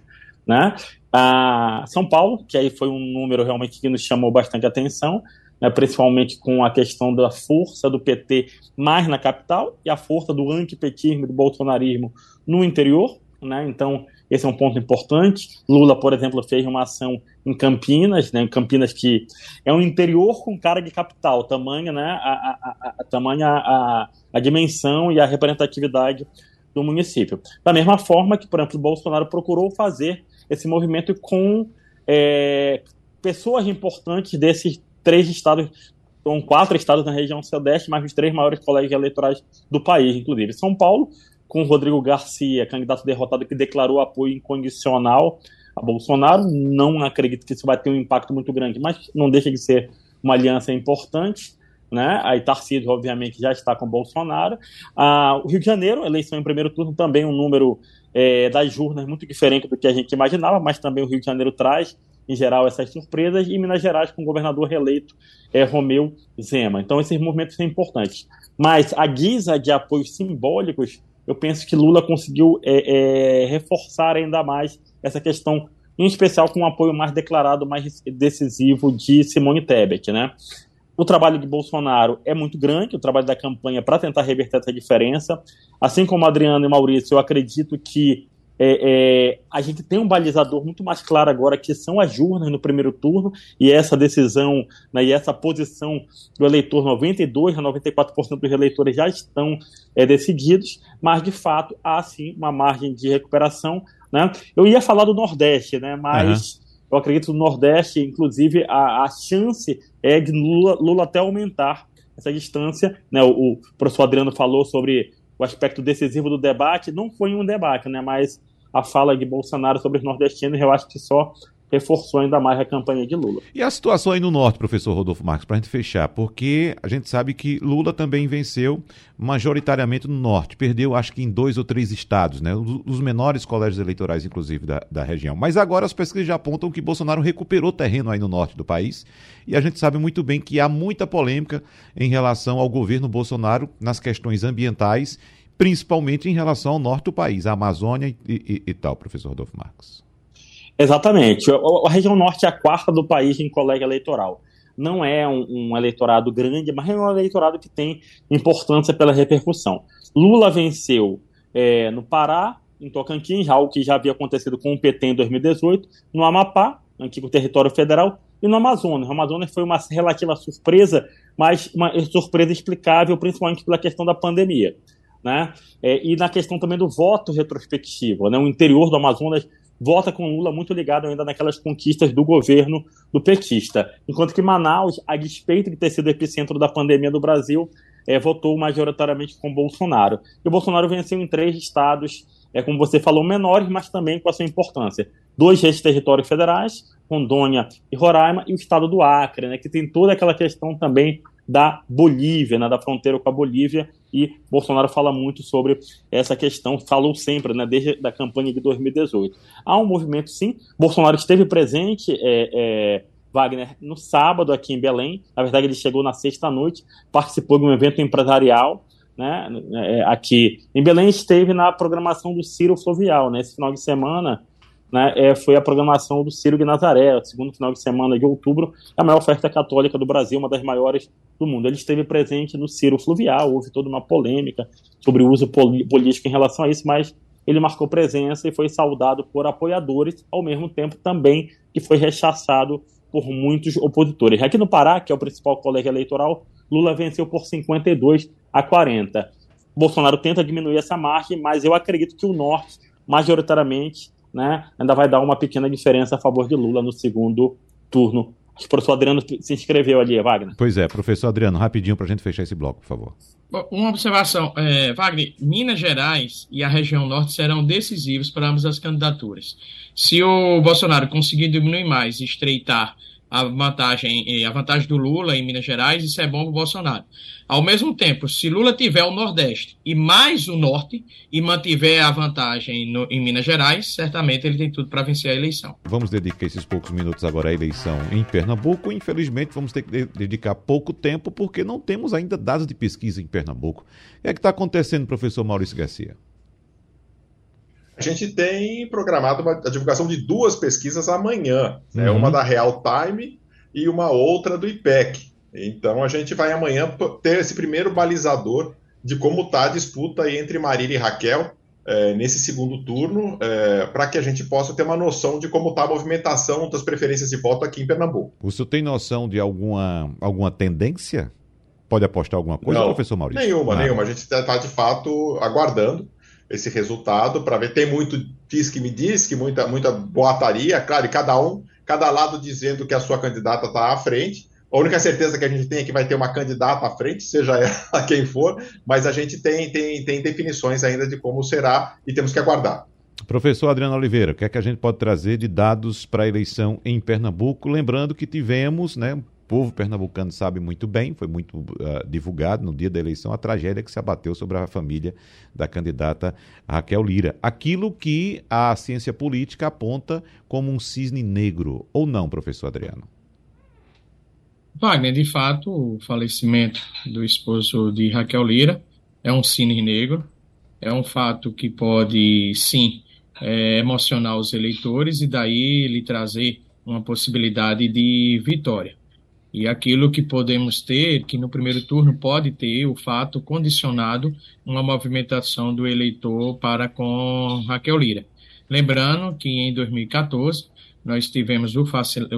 Né? Ah, São Paulo, que aí foi um número realmente que nos chamou bastante atenção, né, principalmente com a questão da força do PT mais na capital e a força do antipetismo, do bolsonarismo no interior. Né? Então, esse é um ponto importante. Lula, por exemplo, fez uma ação em Campinas, né, em Campinas que é um interior com cara de capital, tamanha, né, a, a, a, a, a dimensão e a representatividade do município. Da mesma forma que, por exemplo, o Bolsonaro procurou fazer esse movimento com é, pessoas importantes desses três estados, são quatro estados na região sudeste, mais os três maiores colégios eleitorais do país, inclusive São Paulo, com Rodrigo Garcia, candidato derrotado que declarou apoio incondicional a Bolsonaro. Não acredito que isso vai ter um impacto muito grande, mas não deixa de ser uma aliança importante. Né? Aí Tarcísio, obviamente, já está com Bolsonaro. Ah, o Rio de Janeiro, eleição em primeiro turno, também um número é, das urnas muito diferente do que a gente imaginava, mas também o Rio de Janeiro traz, em geral, essas surpresas. E Minas Gerais, com o governador reeleito, é, Romeu Zema. Então, esses movimentos são importantes. Mas a guisa de apoios simbólicos eu penso que Lula conseguiu é, é, reforçar ainda mais essa questão, em especial com um apoio mais declarado, mais decisivo de Simone Tebet, né? O trabalho de Bolsonaro é muito grande, o trabalho da campanha para tentar reverter essa diferença. Assim como Adriano e Maurício, eu acredito que é, é, a gente tem um balizador muito mais claro agora, que são as urnas no primeiro turno, e essa decisão né, e essa posição do eleitor, 92% a 94% dos eleitores já estão é, decididos, mas de fato há sim uma margem de recuperação. Né? Eu ia falar do Nordeste, né, mas uhum. eu acredito que no Nordeste, inclusive, a, a chance é de Lula, Lula até aumentar essa distância. Né? O, o professor Adriano falou sobre o aspecto decisivo do debate não foi um debate, né? Mas a fala de Bolsonaro sobre os nordestinos, eu acho que só reforçou ainda mais a campanha de Lula. E a situação aí no norte, professor Rodolfo Marques, para a gente fechar, porque a gente sabe que Lula também venceu majoritariamente no norte, perdeu acho que em dois ou três estados, né, os menores colégios eleitorais, inclusive, da, da região. Mas agora as pesquisas já apontam que Bolsonaro recuperou terreno aí no norte do país, e a gente sabe muito bem que há muita polêmica em relação ao governo Bolsonaro nas questões ambientais, principalmente em relação ao norte do país, a Amazônia e, e, e tal, professor Rodolfo Marques. Exatamente. A, região norte é a quarta do país em colégio eleitoral. Não é um, um, eleitorado grande, mas é um eleitorado que tem importância pela repercussão. Lula venceu é, no Pará, em Tocantins, algo que já havia acontecido com o PT em 2018, no Amapá, antigo território federal, e no Amazonas. O Amazonas foi uma relativa surpresa, mas uma surpresa explicável, principalmente pela questão da pandemia. Né? É, e na questão também do voto retrospectivo. Né? O interior do Amazonas vota com Lula muito ligado ainda naquelas conquistas do governo do petista. Enquanto que Manaus, a despeito de ter sido epicentro da pandemia do Brasil, é, votou majoritariamente com Bolsonaro. E o Bolsonaro venceu em três estados, é, como você falou, menores, mas também com a sua importância. Dois ex-territórios federais, Rondônia e Roraima, e o estado do Acre, né, que tem toda aquela questão também da Bolívia, né, da fronteira com a Bolívia, e Bolsonaro fala muito sobre essa questão, falou sempre, né, desde a campanha de 2018. Há um movimento, sim, Bolsonaro esteve presente, é, é, Wagner, no sábado aqui em Belém, na verdade ele chegou na sexta-noite, participou de um evento empresarial, né, é, aqui em Belém, esteve na programação do Ciro Fluvial, né, esse final de semana, né, é, foi a programação do Ciro de Nazaré, segundo final de semana de outubro, a maior oferta católica do Brasil, uma das maiores do mundo. Ele esteve presente no Ciro Fluvial, houve toda uma polêmica sobre o uso político em relação a isso, mas ele marcou presença e foi saudado por apoiadores, ao mesmo tempo também que foi rechaçado por muitos opositores. Aqui no Pará, que é o principal colégio eleitoral, Lula venceu por 52 a 40. Bolsonaro tenta diminuir essa margem, mas eu acredito que o Norte, majoritariamente, né, ainda vai dar uma pequena diferença a favor de Lula no segundo turno. Acho que o professor Adriano se inscreveu ali, Wagner. Pois é, professor Adriano, rapidinho para a gente fechar esse bloco, por favor. Uma observação, é, Wagner, Minas Gerais e a região norte serão decisivos para ambas as candidaturas. Se o Bolsonaro conseguir diminuir mais e estreitar a vantagem, a vantagem do Lula em Minas Gerais, isso é bom para o Bolsonaro. Ao mesmo tempo, se Lula tiver o Nordeste e mais o Norte e mantiver a vantagem no, em Minas Gerais, certamente ele tem tudo para vencer a eleição. Vamos dedicar esses poucos minutos agora à eleição em Pernambuco. Infelizmente, vamos ter que dedicar pouco tempo porque não temos ainda dados de pesquisa em Pernambuco. O que é que está acontecendo, professor Maurício Garcia? A gente tem programado uma, a divulgação de duas pesquisas amanhã, né? uhum. uma da Real Time e uma outra do IPEC. Então a gente vai amanhã ter esse primeiro balizador de como está a disputa entre Marília e Raquel é, nesse segundo turno, é, para que a gente possa ter uma noção de como está a movimentação das preferências de voto aqui em Pernambuco. O senhor tem noção de alguma, alguma tendência? Pode apostar alguma coisa, Não, professor Maurício? Nenhuma, Nada. nenhuma. A gente está de fato aguardando esse resultado para ver. Tem muito diz que me diz, que muita, muita boataria, claro, e cada um, cada lado dizendo que a sua candidata está à frente. A única certeza que a gente tem é que vai ter uma candidata à frente, seja ela quem for, mas a gente tem, tem, tem definições ainda de como será e temos que aguardar. Professor Adriano Oliveira, o que é que a gente pode trazer de dados para a eleição em Pernambuco? Lembrando que tivemos né, povo pernambucano sabe muito bem, foi muito uh, divulgado no dia da eleição, a tragédia que se abateu sobre a família da candidata Raquel Lira. Aquilo que a ciência política aponta como um cisne negro, ou não, professor Adriano? Wagner, de fato, o falecimento do esposo de Raquel Lira é um cisne negro, é um fato que pode, sim, é, emocionar os eleitores e daí lhe trazer uma possibilidade de vitória. E aquilo que podemos ter, que no primeiro turno pode ter o fato condicionado uma movimentação do eleitor para com Raquel Lira. Lembrando que em 2014 nós tivemos o,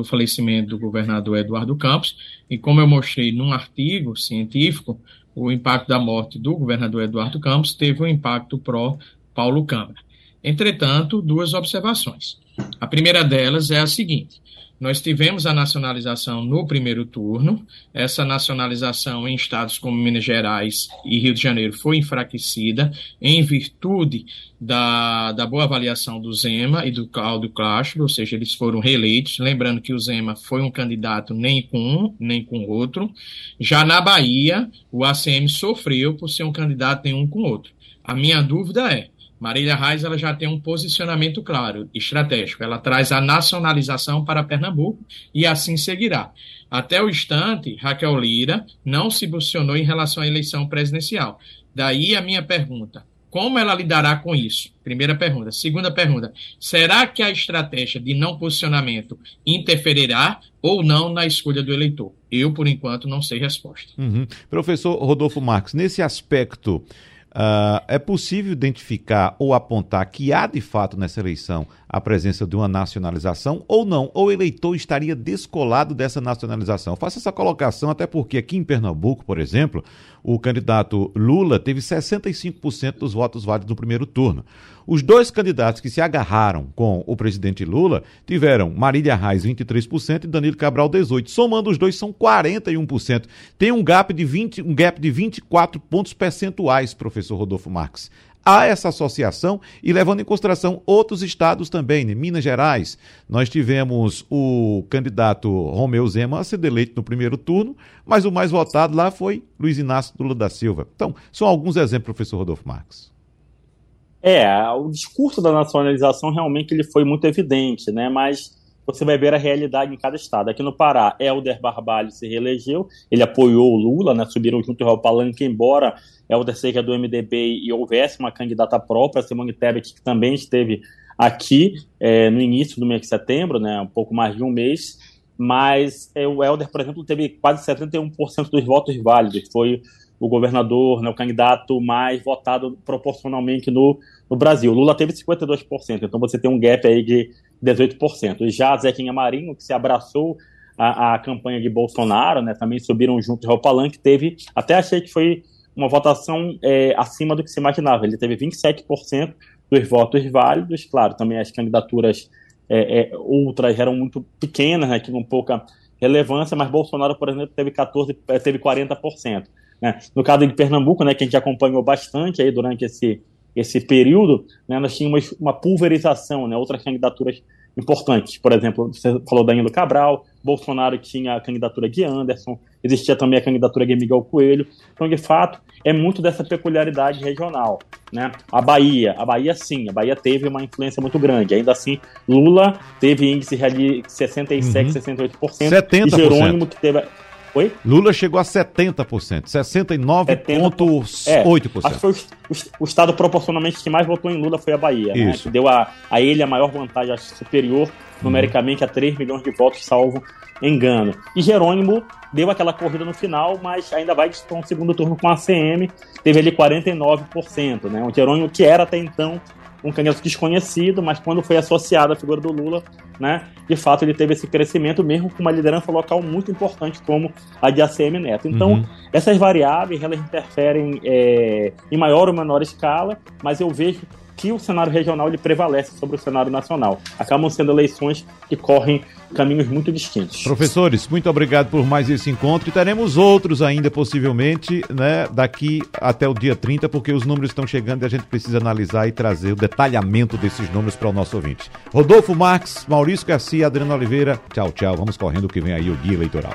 falecimento do governador Eduardo Campos, e como eu mostrei num artigo científico, o impacto da morte do governador Eduardo Campos teve um impacto pró Paulo Câmara. Entretanto, duas observações. A primeira delas é a seguinte: Nós tivemos a nacionalização no primeiro turno, essa nacionalização em estados como Minas Gerais e Rio de Janeiro foi enfraquecida em virtude da, da boa avaliação do Zema e do Cláudio Castro, ou seja, eles foram reeleitos. Lembrando que o Zema foi um candidato nem com um, nem com outro. Já na Bahia, o ACM sofreu por ser um candidato nem um com outro. A minha dúvida é, Marília Reis ela já tem um posicionamento claro, estratégico. Ela traz a nacionalização para Pernambuco e assim seguirá. Até o instante, Raquel Lira não se posicionou em relação à eleição presidencial. Daí a minha pergunta: como ela lidará com isso? Primeira pergunta. Segunda pergunta: será que a estratégia de não posicionamento interferirá ou não na escolha do eleitor? Eu, por enquanto, não sei resposta. Uhum. Professor Rodolfo Marques, nesse aspecto Uh, é possível identificar ou apontar que há de fato nessa eleição a presença de uma nacionalização ou não? Ou o eleitor estaria descolado dessa nacionalização? Eu faço essa colocação até porque aqui em Pernambuco, por exemplo, o candidato Lula teve 65% dos votos válidos no primeiro turno. Os dois candidatos que se agarraram com o presidente Lula tiveram Marília Reis 23% e Danilo Cabral 18%. Somando os dois são 41%. Tem um gap de 20, um gap de 24 pontos percentuais, professor Rodolfo Marques há essa associação e levando em consideração outros estados também, né? Minas Gerais, nós tivemos o candidato Romeu Zema a ser eleito no primeiro turno, mas o mais votado lá foi Luiz Inácio Lula da Silva. Então, são alguns exemplos, professor Rodolfo Marques. É, o discurso da nacionalização realmente ele foi muito evidente, né? Mas você vai ver a realidade em cada estado. Aqui no Pará, Helder Barbalho se reelegeu, ele apoiou o Lula, né? Subiram junto ao palanque, embora Helder seja do MDB e houvesse uma candidata própria, Simone Tebet, que também esteve aqui é, no início do mês de setembro, né? Um pouco mais de um mês. Mas é, o Helder, por exemplo, teve quase 71% dos votos válidos. Foi o governador, né, o candidato mais votado proporcionalmente no, no Brasil. Lula teve 52%, então você tem um gap aí de 18%. Já Zequinha Marinho, que se abraçou a, a campanha de Bolsonaro, né, também subiram juntos ao palanque, teve, até achei que foi uma votação é, acima do que se imaginava. Ele teve 27% dos votos válidos, claro, também as candidaturas é, é, outras eram muito pequenas, né, com pouca relevância, mas Bolsonaro, por exemplo, teve 14, teve 40%. Né? No caso de Pernambuco, né, que a gente acompanhou bastante aí durante esse, esse período, né, nós tínhamos uma pulverização, né, outras candidaturas importantes. Por exemplo, você falou da Danilo Cabral, Bolsonaro tinha a candidatura de Anderson, existia também a candidatura de Miguel Coelho. Então, de fato, é muito dessa peculiaridade regional. Né? A Bahia, a Bahia sim, a Bahia teve uma influência muito grande. Ainda assim, Lula teve índice de 67, uhum. 68%. 70%. E Jerônimo que teve Oi? Lula chegou a 70%, 69,8%. É, acho que foi o, o, estado proporcionalmente que mais votou em Lula foi a Bahia, né? Que deu a, a ele a maior vantagem, acho superior numericamente a 3 milhões de votos, salvo engano. E Jerônimo deu aquela corrida no final, mas ainda vai disputar um segundo turno com a ACM, teve ali 49%, né? O Jerônimo que era até então um candidato desconhecido, mas quando foi associado à figura do Lula, né, de fato ele teve esse crescimento mesmo com uma liderança local muito importante como a de ACM Neto. Então, uhum. essas variáveis elas interferem é, em maior ou menor escala, mas eu vejo que o cenário regional ele prevalece sobre o cenário nacional. Acabam sendo eleições que correm caminhos muito distintos. Professores, muito obrigado por mais esse encontro e teremos outros ainda possivelmente, né, daqui até o dia 30, porque os números estão chegando e a gente precisa analisar e trazer o detalhamento desses números para o nosso ouvinte. Rodolfo Marques, Maurício Garcia, Adriano Oliveira, tchau, tchau. Vamos correndo que vem aí o dia eleitoral.